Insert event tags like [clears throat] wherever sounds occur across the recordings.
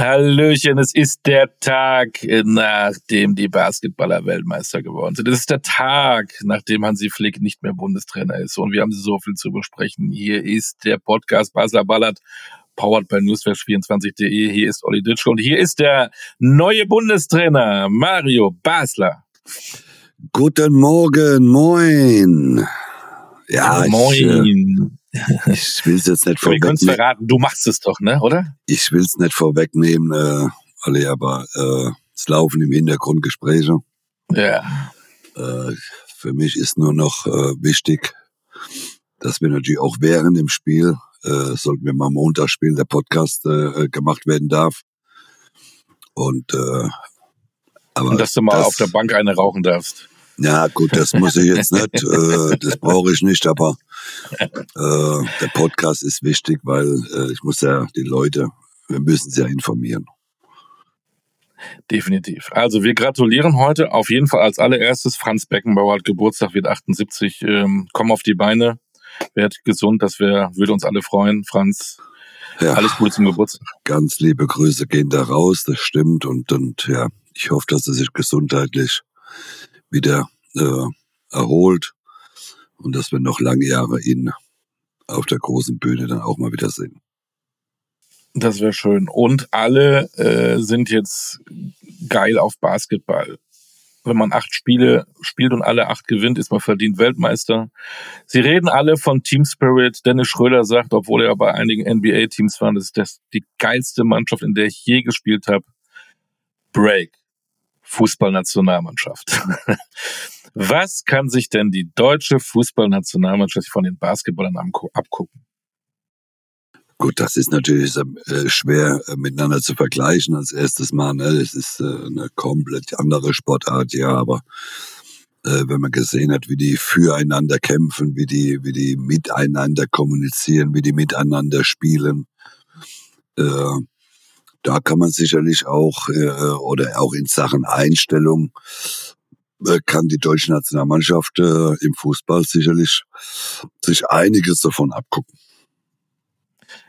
Hallöchen, es ist der Tag, nachdem die Basketballer Weltmeister geworden sind. Es ist der Tag, nachdem Hansi Flick nicht mehr Bundestrainer ist. Und wir haben so viel zu besprechen. Hier ist der Podcast Basler Ballert, powered by newsflash24.de. Hier ist Olli Ditschke und hier ist der neue Bundestrainer, Mario Basler. Guten Morgen, moin. Ja, moin. Ich, äh, [laughs] ich will es jetzt nicht vorwegnehmen. Wir können es verraten, du machst es doch, ne, oder? Ich will es nicht vorwegnehmen, äh, alle, aber äh, es laufen im Hintergrund Gespräche. Ja. Äh, für mich ist nur noch äh, wichtig, dass wir natürlich auch während dem Spiel, äh, sollten wir mal Montag spielen, der Podcast äh, gemacht werden darf. Und äh, aber Und dass du mal das, auf der Bank eine rauchen darfst. Ja, gut, das muss ich jetzt nicht, [laughs] äh, das brauche ich nicht, aber äh, der Podcast ist wichtig, weil äh, ich muss ja die Leute, wir müssen sie ja informieren. Definitiv. Also wir gratulieren heute auf jeden Fall als allererstes. Franz Beckenbauer hat Geburtstag, wird 78. Ähm, komm auf die Beine, werd gesund, das wär, würde uns alle freuen. Franz, ja, alles Gute zum Geburtstag. Ganz liebe Grüße gehen da raus, das stimmt. Und, und ja, ich hoffe, dass er sich gesundheitlich wieder äh, erholt und dass wir noch lange Jahre ihn auf der großen Bühne dann auch mal wieder sehen. Das wäre schön. Und alle äh, sind jetzt geil auf Basketball. Wenn man acht Spiele spielt und alle acht gewinnt, ist man verdient Weltmeister. Sie reden alle von Team Spirit. Dennis Schröder sagt, obwohl er bei einigen NBA-Teams war, das ist das die geilste Mannschaft, in der ich je gespielt habe. Break. Fußballnationalmannschaft. [laughs] Was kann sich denn die deutsche Fußballnationalmannschaft von den Basketballern abgucken? Gut, das ist natürlich äh, schwer äh, miteinander zu vergleichen als erstes Mal. Ne? Es ist äh, eine komplett andere Sportart, ja, aber wenn man gesehen hat, wie die füreinander kämpfen, wie die, wie die miteinander kommunizieren, wie die miteinander spielen, da kann man sicherlich auch oder auch in Sachen Einstellung äh, kann die deutsche Nationalmannschaft äh, im Fußball sicherlich sich einiges davon abgucken.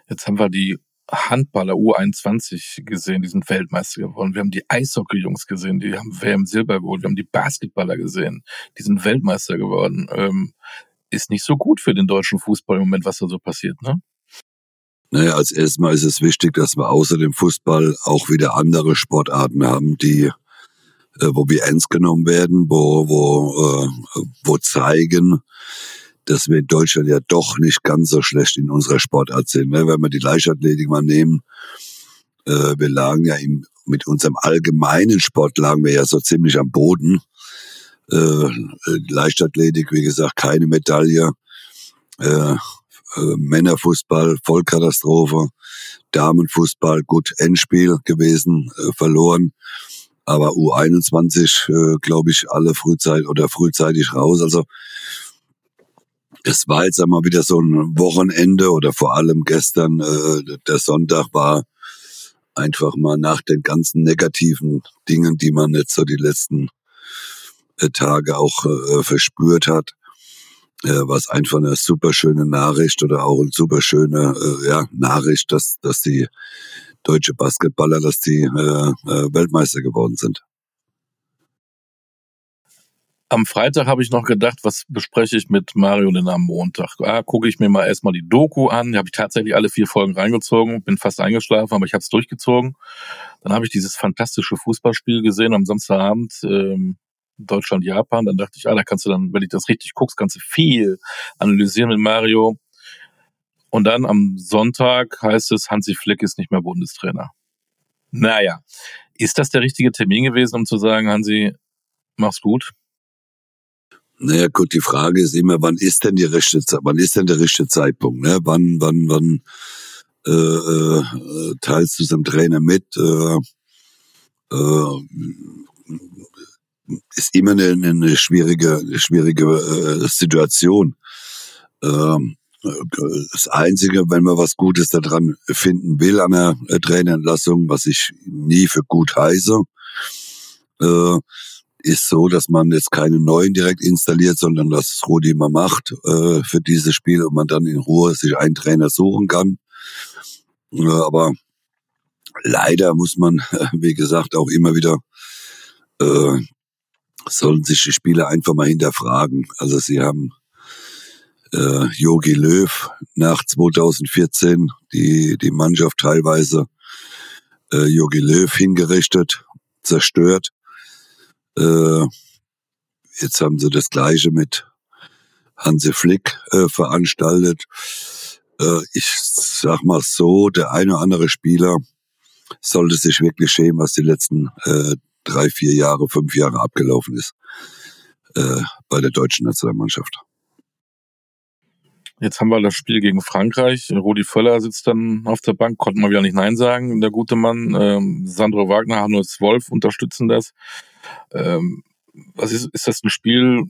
Jetzt haben wir die Handballer U21 gesehen, die sind Weltmeister geworden. Wir haben die Eishockey-Jungs gesehen, die haben WM Silber geholt. Wir haben die Basketballer gesehen, die sind Weltmeister geworden. Ähm, ist nicht so gut für den deutschen Fußball im Moment, was da so passiert, ne? Naja, als erstes Mal ist es wichtig, dass wir außer dem Fußball auch wieder andere Sportarten haben, die äh, wo wir ernst genommen werden, wo, wo, äh, wo zeigen, dass wir in Deutschland ja doch nicht ganz so schlecht in unserer Sportart sind. Ne? Wenn wir die Leichtathletik mal nehmen, äh, wir lagen ja im, mit unserem allgemeinen Sport lagen wir ja so ziemlich am Boden. Äh, Leichtathletik, wie gesagt, keine Medaille. Äh, äh, Männerfußball, Vollkatastrophe. Damenfußball, gut, Endspiel gewesen, äh, verloren aber U21, äh, glaube ich, alle frühzeitig oder frühzeitig raus. Also es war jetzt einmal wieder so ein Wochenende oder vor allem gestern, äh, der Sonntag war einfach mal nach den ganzen negativen Dingen, die man jetzt so die letzten äh, Tage auch äh, verspürt hat, was einfach eine super schöne Nachricht oder auch eine super schöne äh, ja, Nachricht, dass, dass die deutsche Basketballer, dass die äh, äh, Weltmeister geworden sind. Am Freitag habe ich noch gedacht, was bespreche ich mit Mario denn am Montag? Ah, gucke ich mir mal erstmal die Doku an. Die habe ich tatsächlich alle vier Folgen reingezogen, bin fast eingeschlafen, aber ich habe es durchgezogen. Dann habe ich dieses fantastische Fußballspiel gesehen am Samstagabend, ähm, Deutschland, Japan. Dann dachte ich, ah, da kannst du dann, wenn ich das richtig guckst, kannst du viel analysieren mit Mario. Und dann am Sonntag heißt es, Hansi Flick ist nicht mehr Bundestrainer. Naja, ist das der richtige Termin gewesen, um zu sagen, Hansi, mach's gut? Naja, gut, die Frage ist immer, wann ist denn die richtige wann ist denn der richtige Zeitpunkt, ne? Wann, wann, wann äh, äh, teilst du dem Trainer mit? Äh, äh, ist immer eine, eine schwierige, schwierige äh, Situation. Ähm, das Einzige, wenn man was Gutes daran finden will an der äh, Trainerentlassung, was ich nie für gut heiße, äh, ist so, dass man jetzt keine neuen direkt installiert, sondern dass es Rudi immer macht für dieses Spiel und man dann in Ruhe sich einen Trainer suchen kann. Aber leider muss man, [laughs] wie gesagt, auch immer wieder sollen sich die Spieler einfach mal hinterfragen. Also sie haben äh, Jogi Löw nach 2014 die die Mannschaft teilweise äh, Jogi Löw hingerichtet, zerstört. Äh, jetzt haben sie das Gleiche mit Hansi Flick äh, veranstaltet. Äh, ich sag mal so, der eine oder andere Spieler sollte sich wirklich schämen, was die letzten äh, drei, vier Jahre, fünf Jahre abgelaufen ist äh, bei der deutschen Nationalmannschaft. Jetzt haben wir das Spiel gegen Frankreich. Rudi Völler sitzt dann auf der Bank, konnte mal wieder nicht Nein sagen, der gute Mann. Ähm, Sandro Wagner, Hannes Wolf unterstützen das. Ähm, was ist, ist das ein Spiel?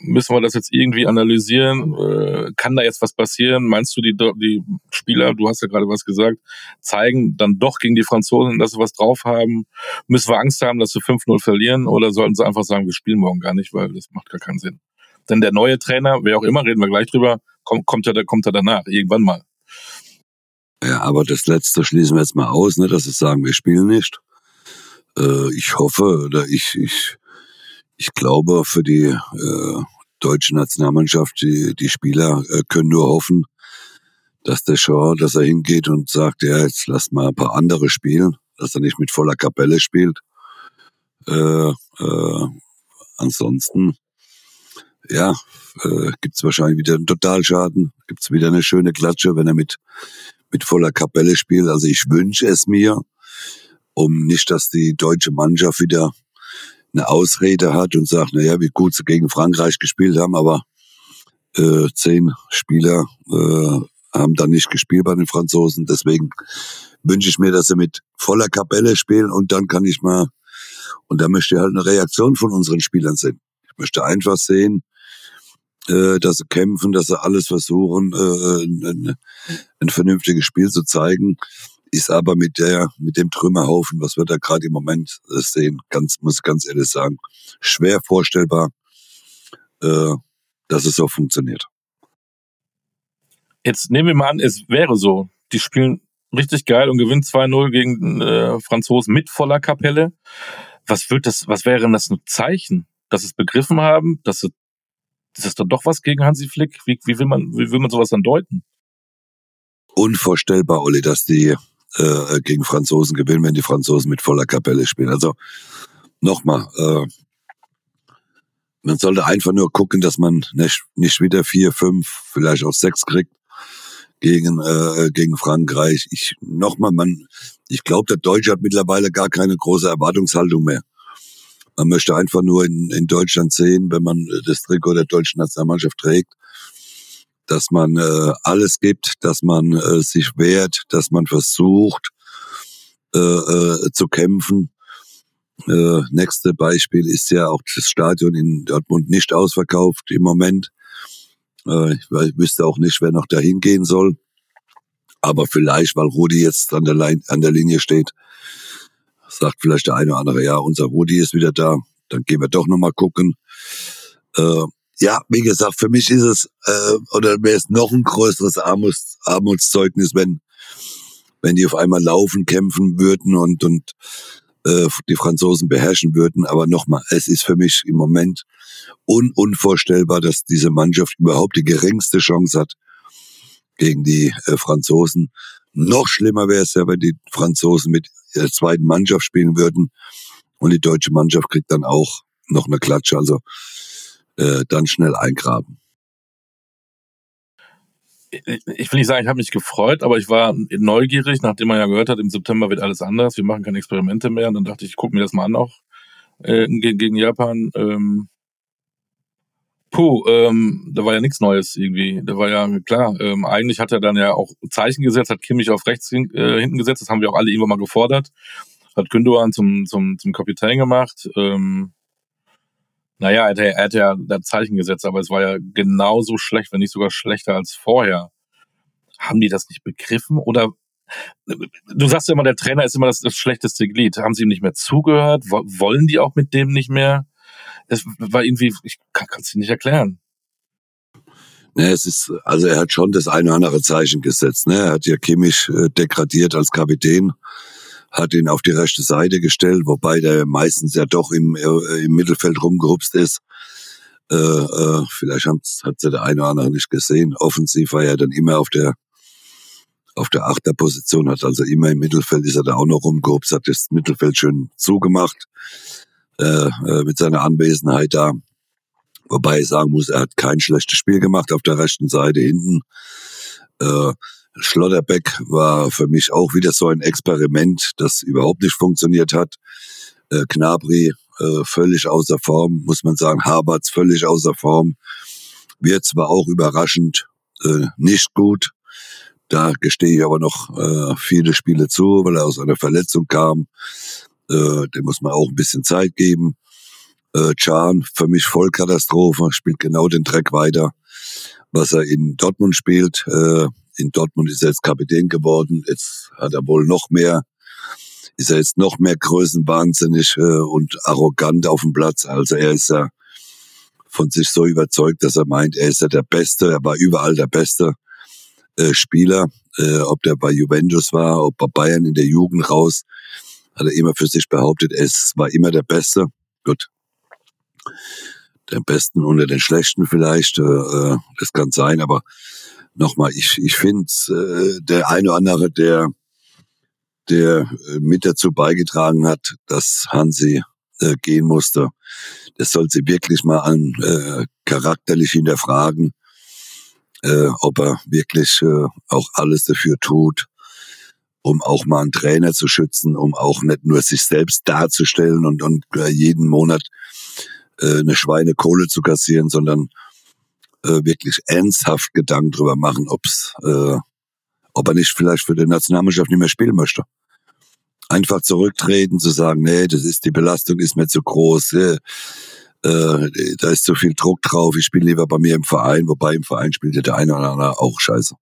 Müssen wir das jetzt irgendwie analysieren? Äh, kann da jetzt was passieren? Meinst du, die, die Spieler, du hast ja gerade was gesagt, zeigen dann doch gegen die Franzosen, dass sie was drauf haben? Müssen wir Angst haben, dass sie 5-0 verlieren? Oder sollten sie einfach sagen, wir spielen morgen gar nicht, weil das macht gar keinen Sinn? Denn der neue Trainer, wer auch immer, reden wir gleich drüber, kommt, kommt er, kommt er danach, irgendwann mal. Ja, aber das letzte schließen wir jetzt mal aus, ne, dass sie sagen, wir spielen nicht. Äh, ich hoffe, oder ich, ich, ich glaube, für die äh, deutsche Nationalmannschaft, die, die Spieler äh, können nur hoffen, dass der Shaw, dass er hingeht und sagt, ja, jetzt lass mal ein paar andere spielen, dass er nicht mit voller Kapelle spielt. Äh, äh, ansonsten, ja, äh, gibt's wahrscheinlich wieder einen Totalschaden, gibt's wieder eine schöne Klatsche, wenn er mit mit voller Kapelle spielt. Also ich wünsche es mir, um nicht, dass die deutsche Mannschaft wieder eine Ausrede hat und sagt, naja, wie gut sie gegen Frankreich gespielt haben, aber äh, zehn Spieler äh, haben dann nicht gespielt bei den Franzosen. Deswegen wünsche ich mir, dass sie mit voller Kapelle spielen und dann kann ich mal, und da möchte ich halt eine Reaktion von unseren Spielern sehen. Ich möchte einfach sehen, äh, dass sie kämpfen, dass sie alles versuchen, äh, ein, ein vernünftiges Spiel zu zeigen ist aber mit der, mit dem Trümmerhaufen, was wir da gerade im Moment äh, sehen, ganz, muss ich ganz ehrlich sagen, schwer vorstellbar, äh, dass es so funktioniert. Jetzt nehmen wir mal an, es wäre so. Die spielen richtig geil und gewinnen 2-0 gegen äh, Franzosen mit voller Kapelle. Was wird das, was wäre denn das ein Zeichen? Dass sie es begriffen haben, dass es da doch was gegen Hansi Flick? Wie, wie will man, wie will man sowas dann deuten? Unvorstellbar, Olli, dass die äh, gegen Franzosen gewinnen, wenn die Franzosen mit voller Kapelle spielen. Also nochmal, äh, man sollte einfach nur gucken, dass man nicht, nicht wieder vier, fünf, vielleicht auch sechs kriegt gegen äh, gegen Frankreich. Ich nochmal, man, ich glaube, der Deutsche hat mittlerweile gar keine große Erwartungshaltung mehr. Man möchte einfach nur in, in Deutschland sehen, wenn man das Trikot der deutschen Nationalmannschaft trägt, dass man äh, alles gibt, dass man äh, sich wehrt, dass man versucht äh, äh, zu kämpfen. Äh, nächste Beispiel ist ja auch das Stadion in Dortmund nicht ausverkauft im Moment. Äh, ich, ich wüsste auch nicht, wer noch dahin gehen soll. Aber vielleicht, weil Rudi jetzt an der, Lein, an der Linie steht, sagt vielleicht der eine oder andere, ja, unser Rudi ist wieder da, dann gehen wir doch nochmal gucken. Äh, ja, wie gesagt, für mich ist es, äh, oder wäre es noch ein größeres Armuts, Armutszeugnis, wenn, wenn die auf einmal laufen, kämpfen würden und, und äh, die Franzosen beherrschen würden. Aber nochmal, es ist für mich im Moment un unvorstellbar, dass diese Mannschaft überhaupt die geringste Chance hat gegen die äh, Franzosen. Noch schlimmer wäre es ja, wenn die Franzosen mit der zweiten Mannschaft spielen würden und die deutsche Mannschaft kriegt dann auch noch eine Klatsche. Also äh, dann schnell eingraben. Ich will nicht sagen, ich habe mich gefreut, aber ich war neugierig, nachdem man ja gehört hat, im September wird alles anders, wir machen keine Experimente mehr. Und dann dachte ich, ich gucke mir das mal an auch äh, gegen Japan. Ähm, puh, ähm, da war ja nichts Neues irgendwie. Da war ja klar, ähm, eigentlich hat er dann ja auch Zeichen gesetzt, hat Kimmich auf rechts hin, äh, hinten gesetzt, das haben wir auch alle irgendwann mal gefordert. Hat Gündogan zum, zum, zum Kapitän gemacht. Ähm, naja, er, er hat ja das Zeichen gesetzt, aber es war ja genauso schlecht, wenn nicht sogar schlechter als vorher. Haben die das nicht begriffen? Oder du sagst ja immer, der Trainer ist immer das, das schlechteste Glied. Haben sie ihm nicht mehr zugehört? Wollen die auch mit dem nicht mehr? Das war irgendwie, ich kann es dir nicht erklären. Ne, es ist, also er hat schon das eine oder andere Zeichen gesetzt. Ne? Er hat ja Kimmich äh, degradiert als Kapitän, hat ihn auf die rechte Seite gestellt, wobei der meistens ja doch im, äh, im Mittelfeld rumgehupst ist. Äh, äh, vielleicht hat der eine oder andere nicht gesehen. Offensiv war er dann immer auf der auf der Achterposition, hat also immer im Mittelfeld ist er da auch noch rumgehupst, hat das Mittelfeld schön zugemacht äh, äh, mit seiner Anwesenheit da. Wobei ich sagen muss, er hat kein schlechtes Spiel gemacht auf der rechten Seite hinten. Äh, Schlotterbeck war für mich auch wieder so ein Experiment, das überhaupt nicht funktioniert hat. Äh, Knabri äh, völlig außer Form, muss man sagen. Haberts völlig außer Form. Wird zwar auch überraschend äh, nicht gut. Da gestehe ich aber noch äh, viele Spiele zu, weil er aus einer Verletzung kam. Äh, dem muss man auch ein bisschen Zeit geben. Äh, Can, für mich Vollkatastrophe, spielt genau den Track weiter, was er in Dortmund spielt. Äh, in Dortmund ist er jetzt Kapitän geworden. Jetzt hat er wohl noch mehr, ist er jetzt noch mehr größenwahnsinnig äh, und arrogant auf dem Platz. Also er ist ja von sich so überzeugt, dass er meint, er ist ja der Beste, er war überall der beste äh, Spieler, äh, ob der bei Juventus war, ob bei Bayern in der Jugend raus, hat er immer für sich behauptet, es war immer der Beste. Gut, den Besten unter den Schlechten vielleicht, äh, äh, das kann sein, aber nochmal, ich, ich finde, äh, der eine oder andere, der, der äh, mit dazu beigetragen hat, dass Hansi äh, gehen musste, das soll sie wirklich mal an äh, charakterlich hinterfragen, äh, ob er wirklich äh, auch alles dafür tut, um auch mal einen Trainer zu schützen, um auch nicht nur sich selbst darzustellen und, und äh, jeden Monat äh, eine Schweinekohle zu kassieren, sondern äh, wirklich ernsthaft Gedanken drüber machen, ob's, äh, ob er nicht vielleicht für die Nationalmannschaft nicht mehr spielen möchte. Einfach zurücktreten, zu sagen, nee, das ist die Belastung ist mir zu groß, äh, äh, da ist zu viel Druck drauf, ich spiele lieber bei mir im Verein, wobei im Verein spielt ja der eine oder andere auch scheiße.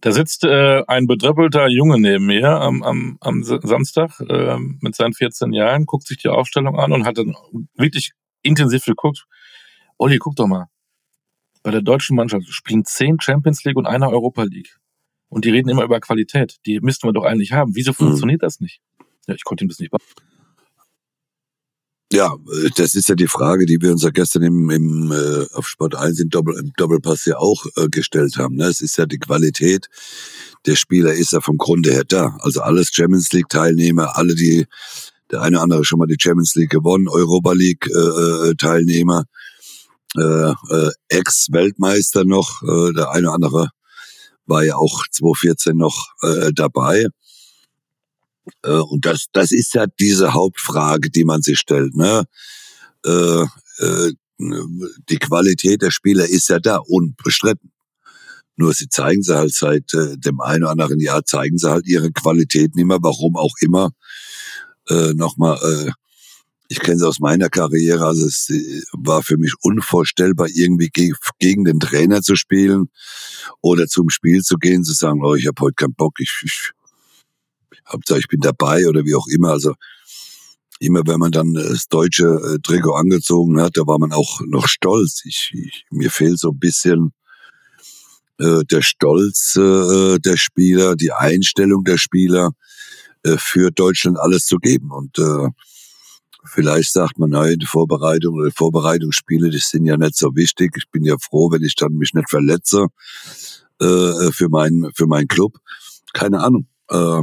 Da sitzt äh, ein bedröppelter Junge neben mir am, am, am Samstag äh, mit seinen 14 Jahren, guckt sich die Aufstellung an und hat dann wirklich intensiv geguckt. Olli, guck doch mal. Bei der deutschen Mannschaft spielen zehn Champions League und einer Europa League. Und die reden immer über Qualität. Die müssten wir doch eigentlich haben. Wieso mhm. funktioniert mhm. das nicht? Ja, ich konnte ihm das nicht beantworten. Ja, das ist ja die Frage, die wir uns ja gestern im, im äh, auf Sport 1 im, Doppel, im Doppelpass ja auch äh, gestellt haben. Ne? Es ist ja die Qualität der Spieler ist ja vom Grunde her da. Also alles Champions League Teilnehmer, alle die der eine oder andere schon mal die Champions League gewonnen, Europa League äh, äh Teilnehmer, äh, äh, Ex-Weltmeister noch, äh, der eine oder andere war ja auch 2014 noch äh, dabei. Äh, und das, das ist ja diese Hauptfrage, die man sich stellt. Ne? Äh, äh, die Qualität der Spieler ist ja da, unbestritten. Nur sie zeigen sie halt seit äh, dem einen oder anderen Jahr, zeigen sie halt ihre Qualität nicht mehr, warum auch immer. Äh, Nochmal, äh, ich kenne sie aus meiner Karriere, also es äh, war für mich unvorstellbar, irgendwie ge gegen den Trainer zu spielen oder zum Spiel zu gehen, zu sagen, oh, ich habe heute keinen Bock, ich, ich Hauptsache ich bin dabei oder wie auch immer. Also immer wenn man dann das deutsche äh, Trikot angezogen hat, da war man auch noch stolz. Ich, ich mir fehlt so ein bisschen äh, der Stolz äh, der Spieler, die Einstellung der Spieler für Deutschland alles zu geben. Und äh, vielleicht sagt man, nein, die Vorbereitung oder die Vorbereitungsspiele, die sind ja nicht so wichtig. Ich bin ja froh, wenn ich dann mich nicht verletze äh, für meinen für meinen Club. Keine Ahnung. Äh,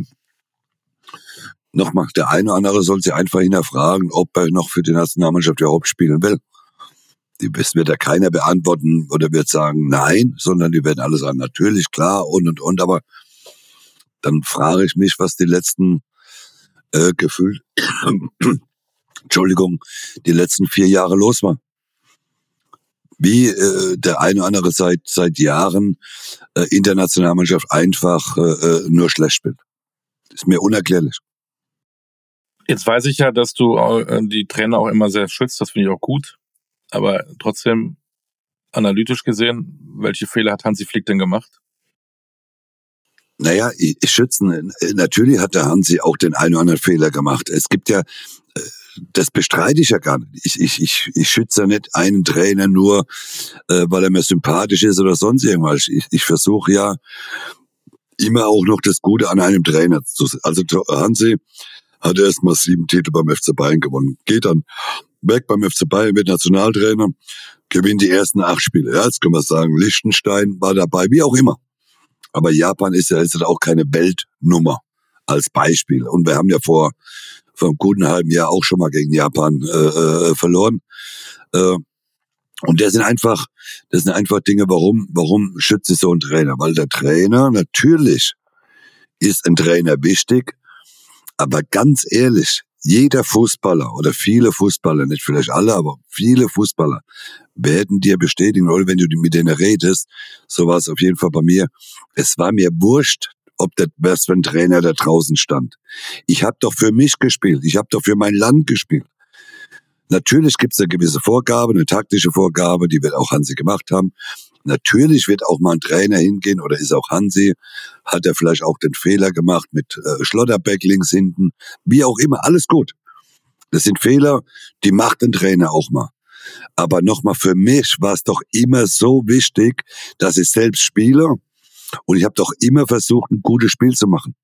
nochmal, der eine oder andere soll sich einfach hinterfragen, ob er noch für die Nationalmannschaft überhaupt spielen will. Das wird ja keiner beantworten oder wird sagen nein, sondern die werden alle sagen, natürlich, klar und und und. Aber dann frage ich mich, was die letzten äh, gefühlt, [clears throat] Entschuldigung, die letzten vier Jahre los war. Wie äh, der eine oder andere seit seit Jahren äh, Internationalmannschaft einfach äh, äh nur schlecht spielt. Ist mir unerklärlich. Jetzt weiß ich ja, dass du äh, die Trainer auch immer sehr schützt, das finde ich auch gut. Aber trotzdem, analytisch gesehen, welche Fehler hat Hansi Flick denn gemacht? Naja, schützen, natürlich hat der Hansi auch den einen oder anderen Fehler gemacht. Es gibt ja, äh, das bestreite ich ja gar nicht. Ich, ich, ich, ich schütze nicht einen Trainer nur, äh, weil er mir sympathisch ist oder sonst irgendwas. Ich, ich versuche ja immer auch noch das Gute an einem Trainer zu sehen. Also Hansi hat erst mal sieben Titel beim FC Bayern gewonnen. Geht dann weg beim FC Bayern, wird Nationaltrainer, gewinnt die ersten acht Spiele. Ja, jetzt können wir sagen, Liechtenstein war dabei, wie auch immer. Aber Japan ist ja jetzt auch keine Weltnummer als Beispiel. Und wir haben ja vor, vor einem guten halben Jahr auch schon mal gegen Japan äh, äh, verloren. Äh, und das sind einfach, das sind einfach Dinge, warum, warum schütze so ein Trainer? Weil der Trainer, natürlich ist ein Trainer wichtig, aber ganz ehrlich, jeder Fußballer oder viele Fußballer, nicht vielleicht alle, aber viele Fußballer werden dir bestätigen, oder wenn du mit denen redest, so war es auf jeden Fall bei mir, es war mir wurscht, ob der, was für ein Trainer da draußen stand. Ich habe doch für mich gespielt, ich habe doch für mein Land gespielt. Natürlich gibt es eine gewisse Vorgabe, eine taktische Vorgabe, die wird auch Hansi gemacht haben. Natürlich wird auch mal ein Trainer hingehen oder ist auch Hansi, hat er vielleicht auch den Fehler gemacht mit äh, Schlotterbeck links hinten, wie auch immer, alles gut. Das sind Fehler, die macht ein Trainer auch mal. Aber nochmal, für mich war es doch immer so wichtig, dass ich selbst spiele und ich habe doch immer versucht, ein gutes Spiel zu machen.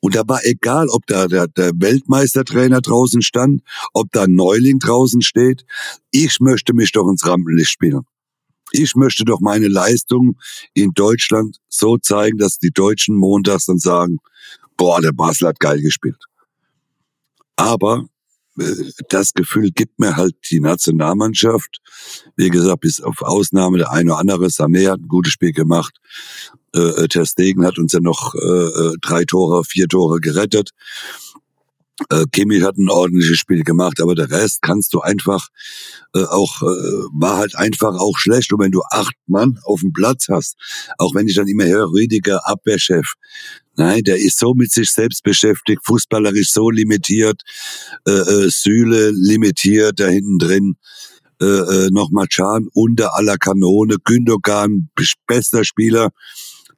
Und da war egal, ob da der, der Weltmeistertrainer draußen stand, ob da ein Neuling draußen steht. Ich möchte mich doch ins Rampenlicht spielen. Ich möchte doch meine Leistung in Deutschland so zeigen, dass die Deutschen montags dann sagen, boah, der Basel hat geil gespielt. Aber äh, das Gefühl gibt mir halt die Nationalmannschaft. Wie gesagt, bis auf Ausnahme der eine oder andere, Sané hat ein gutes Spiel gemacht. Äh, äh, Ter Stegen hat uns ja noch äh, äh, drei Tore, vier Tore gerettet. Äh, Kimmich hat ein ordentliches Spiel gemacht, aber der Rest kannst du einfach äh, auch, äh, war halt einfach auch schlecht. Und wenn du acht Mann auf dem Platz hast, auch wenn ich dann immer höre, Rüdiger, Abwehrchef, nein, der ist so mit sich selbst beschäftigt, fußballerisch so limitiert, äh, äh, Sühle limitiert da hinten drin. Äh, äh, nochmal Can unter aller Kanone, Gündogan, bester Spieler,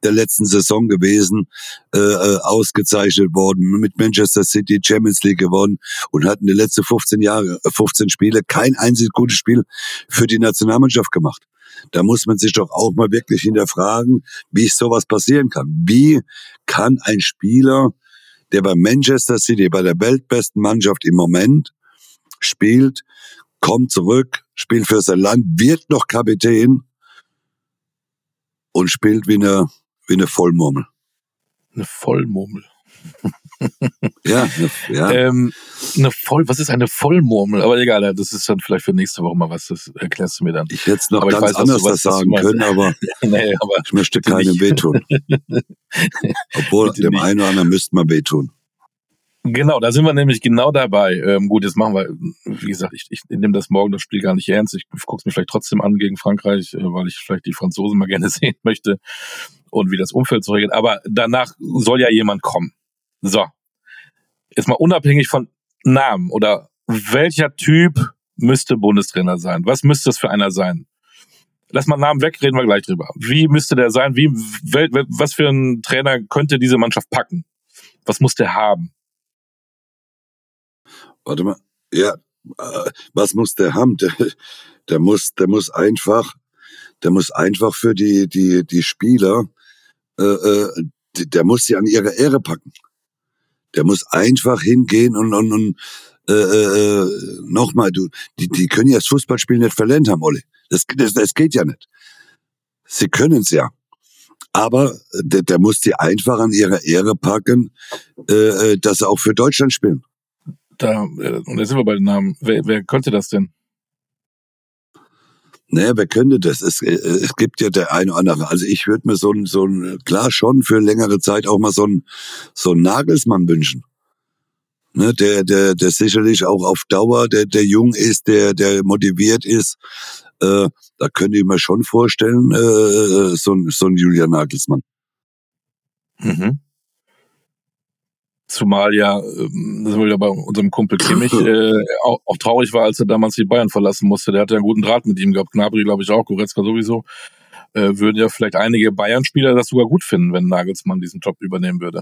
der letzten Saison gewesen, äh, äh ausgezeichnet worden, mit Manchester City Champions League gewonnen und hatten die letzten 15 Jahre, 15 äh, Spiele kein einziges gutes Spiel für die Nationalmannschaft gemacht. Da muss man sich doch auch mal wirklich hinterfragen, wie sowas passieren kann. Wie kann ein Spieler, der bei Manchester City, bei der weltbesten Mannschaft im Moment spielt, kommt zurück, spielt für sein Land, wird noch Kapitän und spielt wie eine wie eine Vollmurmel. Eine Vollmurmel. [laughs] ja, ja. Ähm, eine Voll, was ist eine Vollmurmel? Aber egal, das ist dann vielleicht für nächste Woche mal was, das erklärst du mir dann. Ich hätte es noch aber ganz weiß, anders das sagen können, aber, [laughs] nee, aber ich möchte keinem wehtun. [laughs] Obwohl, dem nicht. einen oder anderen müsste man wehtun. Genau, da sind wir nämlich genau dabei. Ähm, gut, jetzt machen wir, wie gesagt, ich, ich nehme das morgen das Spiel gar nicht ernst. Ich gucke es mir vielleicht trotzdem an gegen Frankreich, äh, weil ich vielleicht die Franzosen mal gerne sehen möchte und wie das Umfeld so regelt. Aber danach soll ja jemand kommen. So. Jetzt mal unabhängig von Namen oder welcher Typ müsste Bundestrainer sein? Was müsste es für einer sein? Lass mal Namen weg, reden wir gleich drüber. Wie müsste der sein? Wie, was für ein Trainer könnte diese Mannschaft packen? Was muss der haben? warte mal, ja, äh, was muss der haben? Der, der muss, der muss einfach, der muss einfach für die, die, die Spieler, äh, äh, der muss sie an ihre Ehre packen. Der muss einfach hingehen und, und, und äh, äh, nochmal, du, die, die können ja das Fußballspiel nicht verlernt haben, Olli. Das, das, das geht ja nicht. Sie können es ja. Aber der, der muss die einfach an ihre Ehre packen, äh, äh dass sie auch für Deutschland spielen da, äh, und jetzt sind wir bei den Namen. Wer, wer könnte das denn? Naja, wer könnte das? Es, äh, es gibt ja der eine oder andere. Also ich würde mir so ein, so ein, klar schon für längere Zeit auch mal so ein, so ein Nagelsmann wünschen. Ne, der, der, der sicherlich auch auf Dauer, der, der jung ist, der, der motiviert ist. Äh, da könnte ich mir schon vorstellen, äh, so, ein, so ein Julian Nagelsmann. Mhm. Zumal ja, ähm, das war ja bei unserem Kumpel Kimmich, [laughs] äh, auch, auch, traurig war, als er damals die Bayern verlassen musste. Der hatte ja einen guten Draht mit ihm gehabt. Gnabry, glaube ich, auch, Goretzka sowieso. Äh, würden ja vielleicht einige Bayern-Spieler das sogar gut finden, wenn Nagelsmann diesen Job übernehmen würde.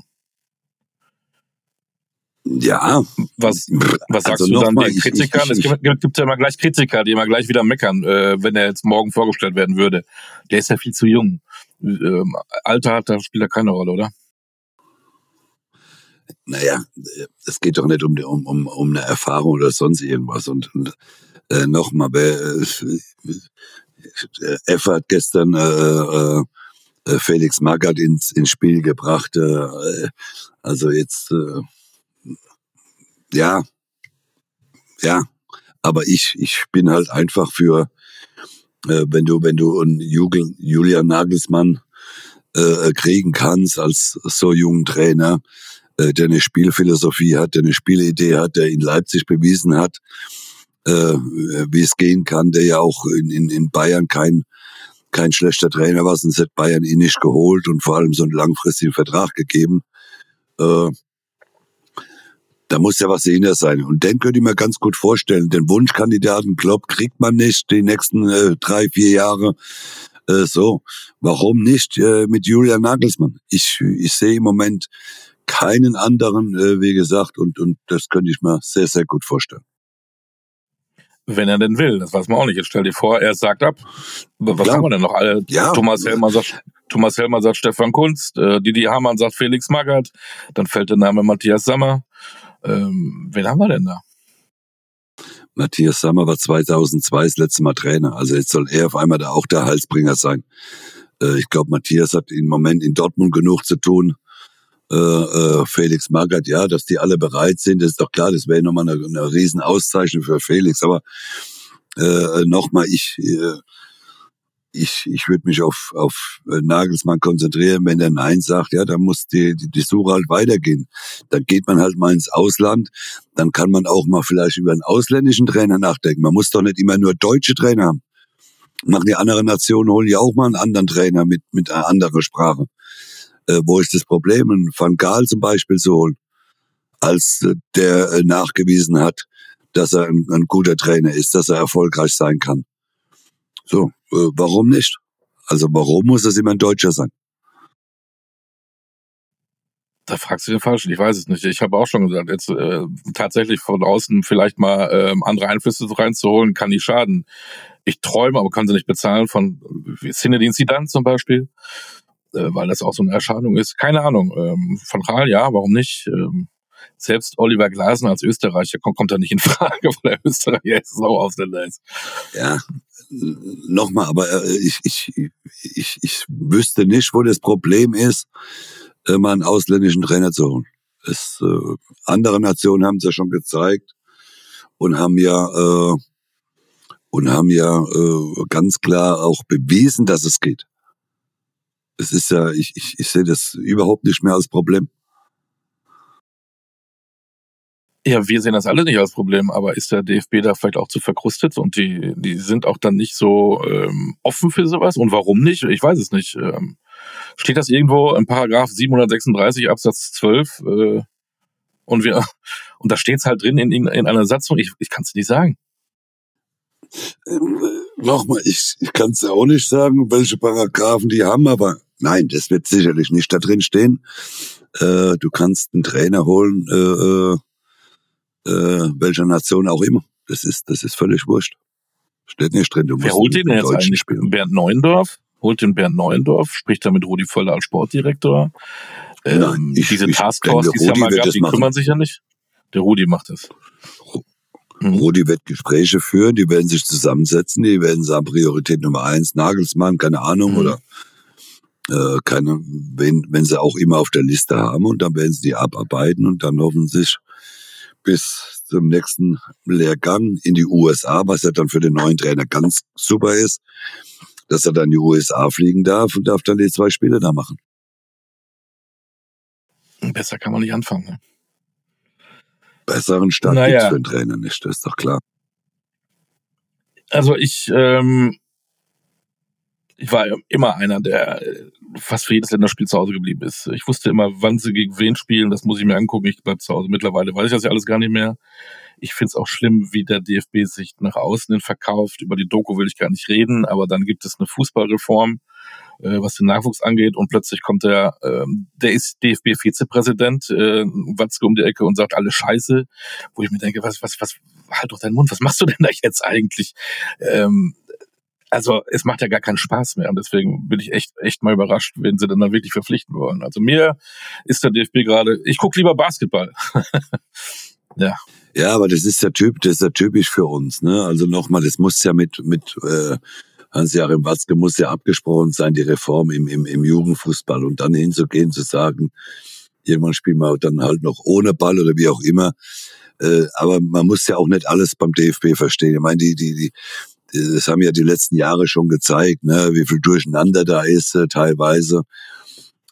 Ja. Was, was sagst also du dann den Kritikern? Ich, ich, ich, es gibt, gibt ja immer gleich Kritiker, die immer gleich wieder meckern, äh, wenn er jetzt morgen vorgestellt werden würde. Der ist ja viel zu jung. Ähm, Alter hat, da spielt er keine Rolle, oder? Naja, es geht doch nicht um, um, um, um eine Erfahrung oder sonst irgendwas. Und, und äh, nochmal, äh, F hat gestern äh, äh, Felix Magath ins, ins Spiel gebracht. Äh, also jetzt, äh, ja, ja, aber ich, ich bin halt einfach für, äh, wenn du, wenn du einen Julian Nagelsmann äh, kriegen kannst als so jungen Trainer, äh, der eine Spielphilosophie hat, der eine Spielidee hat, der in Leipzig bewiesen hat, äh, wie es gehen kann, der ja auch in, in, in Bayern kein kein schlechter Trainer war, sonst hätte Bayern ihn nicht geholt und vor allem so einen langfristigen Vertrag gegeben. Äh, da muss ja was dahinter sein. Und den könnte ich mir ganz gut vorstellen. Den Wunschkandidaten Klopp kriegt man nicht die nächsten äh, drei, vier Jahre. Äh, so, warum nicht äh, mit Julian Nagelsmann? Ich, ich sehe im Moment keinen anderen, äh, wie gesagt, und, und das könnte ich mir sehr, sehr gut vorstellen wenn er denn will. Das weiß man auch nicht. Jetzt stell dir vor, er sagt ab. Was Klar. haben wir denn noch alle? Ja. Thomas Helmer sagt, Thomas Helmer sagt Stefan Kunst, äh, Didi Hamann sagt Felix Magath, dann fällt der Name Matthias Sammer. Ähm, wen haben wir denn da? Matthias Sammer war 2002 das letzte Mal Trainer. Also jetzt soll er auf einmal da auch der Halsbringer sein. Äh, ich glaube, Matthias hat im Moment in Dortmund genug zu tun äh, äh, Felix Magath, ja, dass die alle bereit sind, ist doch klar, das wäre nochmal eine, eine Riesenauszeichnung für Felix. Aber äh, nochmal, ich, äh, ich, ich würde mich auf, auf Nagelsmann konzentrieren. Wenn der Nein sagt, ja, dann muss die, die, die Suche halt weitergehen. Dann geht man halt mal ins Ausland. Dann kann man auch mal vielleicht über einen ausländischen Trainer nachdenken. Man muss doch nicht immer nur deutsche Trainer haben. Machen die anderen Nationen, holen ja auch mal einen anderen Trainer mit, mit einer anderen Sprache. Äh, wo ist das Problem? Ein Van Gaal zum Beispiel zu holen, als äh, der äh, nachgewiesen hat, dass er ein, ein, guter Trainer ist, dass er erfolgreich sein kann. So, äh, warum nicht? Also warum muss das immer ein Deutscher sein? Da fragst du den Falschen, ich weiß es nicht. Ich habe auch schon gesagt, jetzt äh, tatsächlich von außen vielleicht mal äh, andere Einflüsse reinzuholen, kann nicht schaden. Ich träume, aber kann sie nicht bezahlen von Zinedine Zidane zum Beispiel äh, weil das auch so eine Erscheinung ist. Keine Ahnung. Ähm, von Rahl, ja, warum nicht? Ähm, selbst Oliver Glasner als Österreicher kommt, kommt da nicht in Frage, [laughs] weil der Österreicher ist so Ausländer ist. Ja, nochmal, aber äh, ich, ich, ich, ich wüsste nicht, wo das Problem ist, äh, mal einen ausländischen Trainer zu holen. Es, äh, andere Nationen haben es ja schon gezeigt und haben ja äh, und haben ja äh, ganz klar auch bewiesen, dass es geht es ist ja, ich, ich, ich sehe das überhaupt nicht mehr als Problem. Ja, wir sehen das alle nicht als Problem, aber ist der DFB da vielleicht auch zu verkrustet und die, die sind auch dann nicht so ähm, offen für sowas? Und warum nicht? Ich weiß es nicht. Ähm, steht das irgendwo im Paragraph 736 Absatz 12? Äh, und wir [laughs] und da steht es halt drin in, in, in einer Satzung, ich, ich kann es nicht sagen. Ähm, Nochmal, ich, ich kann es ja auch nicht sagen, welche Paragraphen die haben, aber Nein, das wird sicherlich nicht da drin stehen. Äh, du kannst einen Trainer holen, äh, äh, welcher Nation auch immer. Das ist, das ist völlig wurscht. Steht nicht drin. Du Wer holt den jetzt eigentlich? Spielen. Bernd Neuendorf? Holt den Bernd Neuendorf? Spricht er mit Rudi Völler als Sportdirektor? Ähm, Nein, ich, diese Taskforce, die es ja mal gab, die kümmern sich ja nicht. Der Rudi macht das. Mhm. Rudi wird Gespräche führen, die werden sich zusammensetzen, die werden sagen, Priorität Nummer eins, Nagelsmann, keine Ahnung, mhm. oder äh, keine, wenn, wenn sie auch immer auf der Liste haben und dann werden sie die abarbeiten und dann hoffen sich bis zum nächsten Lehrgang in die USA, was ja dann für den neuen Trainer ganz super ist, dass er dann in die USA fliegen darf und darf dann die zwei Spiele da machen. Besser kann man nicht anfangen. Ne? Besseren Start naja. gibt's für den Trainer nicht, das ist doch klar. Also ich ähm, ich war immer einer, der äh, fast für jedes Länderspiel zu Hause geblieben ist. Ich wusste immer, wann sie gegen wen spielen, das muss ich mir angucken, ich bleib zu Hause. Mittlerweile weiß ich das ja alles gar nicht mehr. Ich find's auch schlimm, wie der DFB sich nach außen hin verkauft. Über die Doku will ich gar nicht reden, aber dann gibt es eine Fußballreform äh, was den Nachwuchs angeht. Und plötzlich kommt der, äh, der ist DFB-Vizepräsident, äh, Watzke um die Ecke und sagt alle Scheiße, wo ich mir denke, was, was, was, halt doch deinen Mund, was machst du denn da jetzt eigentlich? Ähm, also es macht ja gar keinen Spaß mehr und deswegen bin ich echt echt mal überrascht, wenn sie dann, dann wirklich verpflichten wollen. Also mir ist der DFB gerade, ich gucke lieber Basketball. [laughs] ja. Ja, aber das ist ja typ, das ist ja typisch für uns. Ne? Also nochmal, das muss ja mit mit äh, Hans-Joachim Watzke muss ja abgesprochen sein, die Reform im, im, im Jugendfußball und dann hinzugehen, zu sagen, irgendwann spielen wir dann halt noch ohne Ball oder wie auch immer. Äh, aber man muss ja auch nicht alles beim DFB verstehen. Ich meine, die, die, die, das haben ja die letzten Jahre schon gezeigt, ne, wie viel Durcheinander da ist äh, teilweise.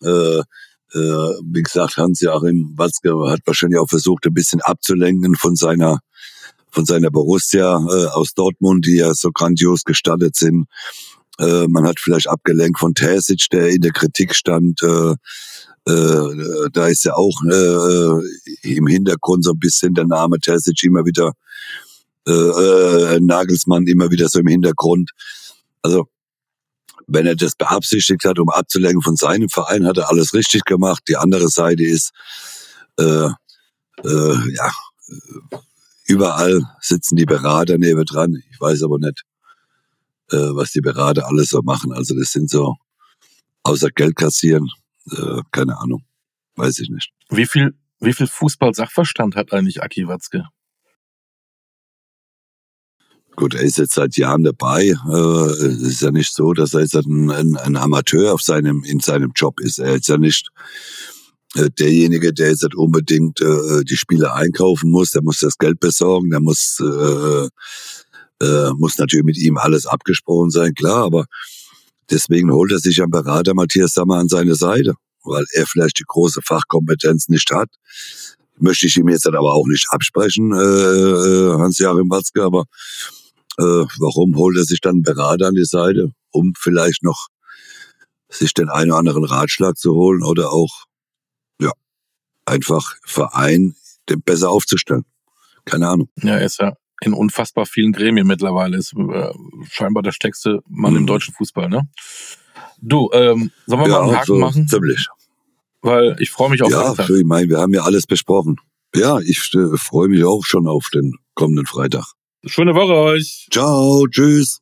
Äh, äh, wie gesagt, Hans-Joachim Watzke hat wahrscheinlich auch versucht, ein bisschen abzulenken von seiner von seiner Borussia äh, aus Dortmund, die ja so grandios gestartet sind. Äh, man hat vielleicht abgelenkt von Terzic, der in der Kritik stand. Äh, äh, da ist ja auch äh, im Hintergrund so ein bisschen der Name Terzic immer wieder äh, äh, Nagelsmann immer wieder so im Hintergrund. Also wenn er das beabsichtigt hat, um abzulenken von seinem Verein, hat er alles richtig gemacht. Die andere Seite ist, äh, äh, ja, überall sitzen die Berater neben dran. Ich weiß aber nicht, äh, was die Berater alles so machen. Also das sind so, außer Geld kassieren, äh, keine Ahnung, weiß ich nicht. Wie viel, wie viel Fußball-Sachverstand hat eigentlich Aki Watzke? Gut, er ist jetzt seit Jahren dabei. Äh, es ist ja nicht so, dass er jetzt ein, ein, Amateur auf seinem, in seinem Job ist. Er ist ja nicht äh, derjenige, der jetzt unbedingt äh, die Spiele einkaufen muss. Der muss das Geld besorgen. Der muss, äh, muss natürlich mit ihm alles abgesprochen sein, klar. Aber deswegen holt er sich einen Berater Matthias Sammer an seine Seite, weil er vielleicht die große Fachkompetenz nicht hat. Möchte ich ihm jetzt aber auch nicht absprechen, äh Hans-Joachim Watzke, aber äh, warum holt er sich dann einen Berater an die Seite, um vielleicht noch sich den einen oder anderen Ratschlag zu holen oder auch, ja, einfach Verein besser aufzustellen. Keine Ahnung. Ja, er ist ja in unfassbar vielen Gremien mittlerweile. Ist äh, scheinbar der stärkste Mann mhm. im deutschen Fußball, ne? Du, ähm, sollen wir ja, mal einen Haken so machen? Ziemlich. Weil ich freue mich auf Ja, Freitag. ich meine, wir haben ja alles besprochen. Ja, ich äh, freue mich auch schon auf den kommenden Freitag. Schöne Woche euch. Ciao, tschüss.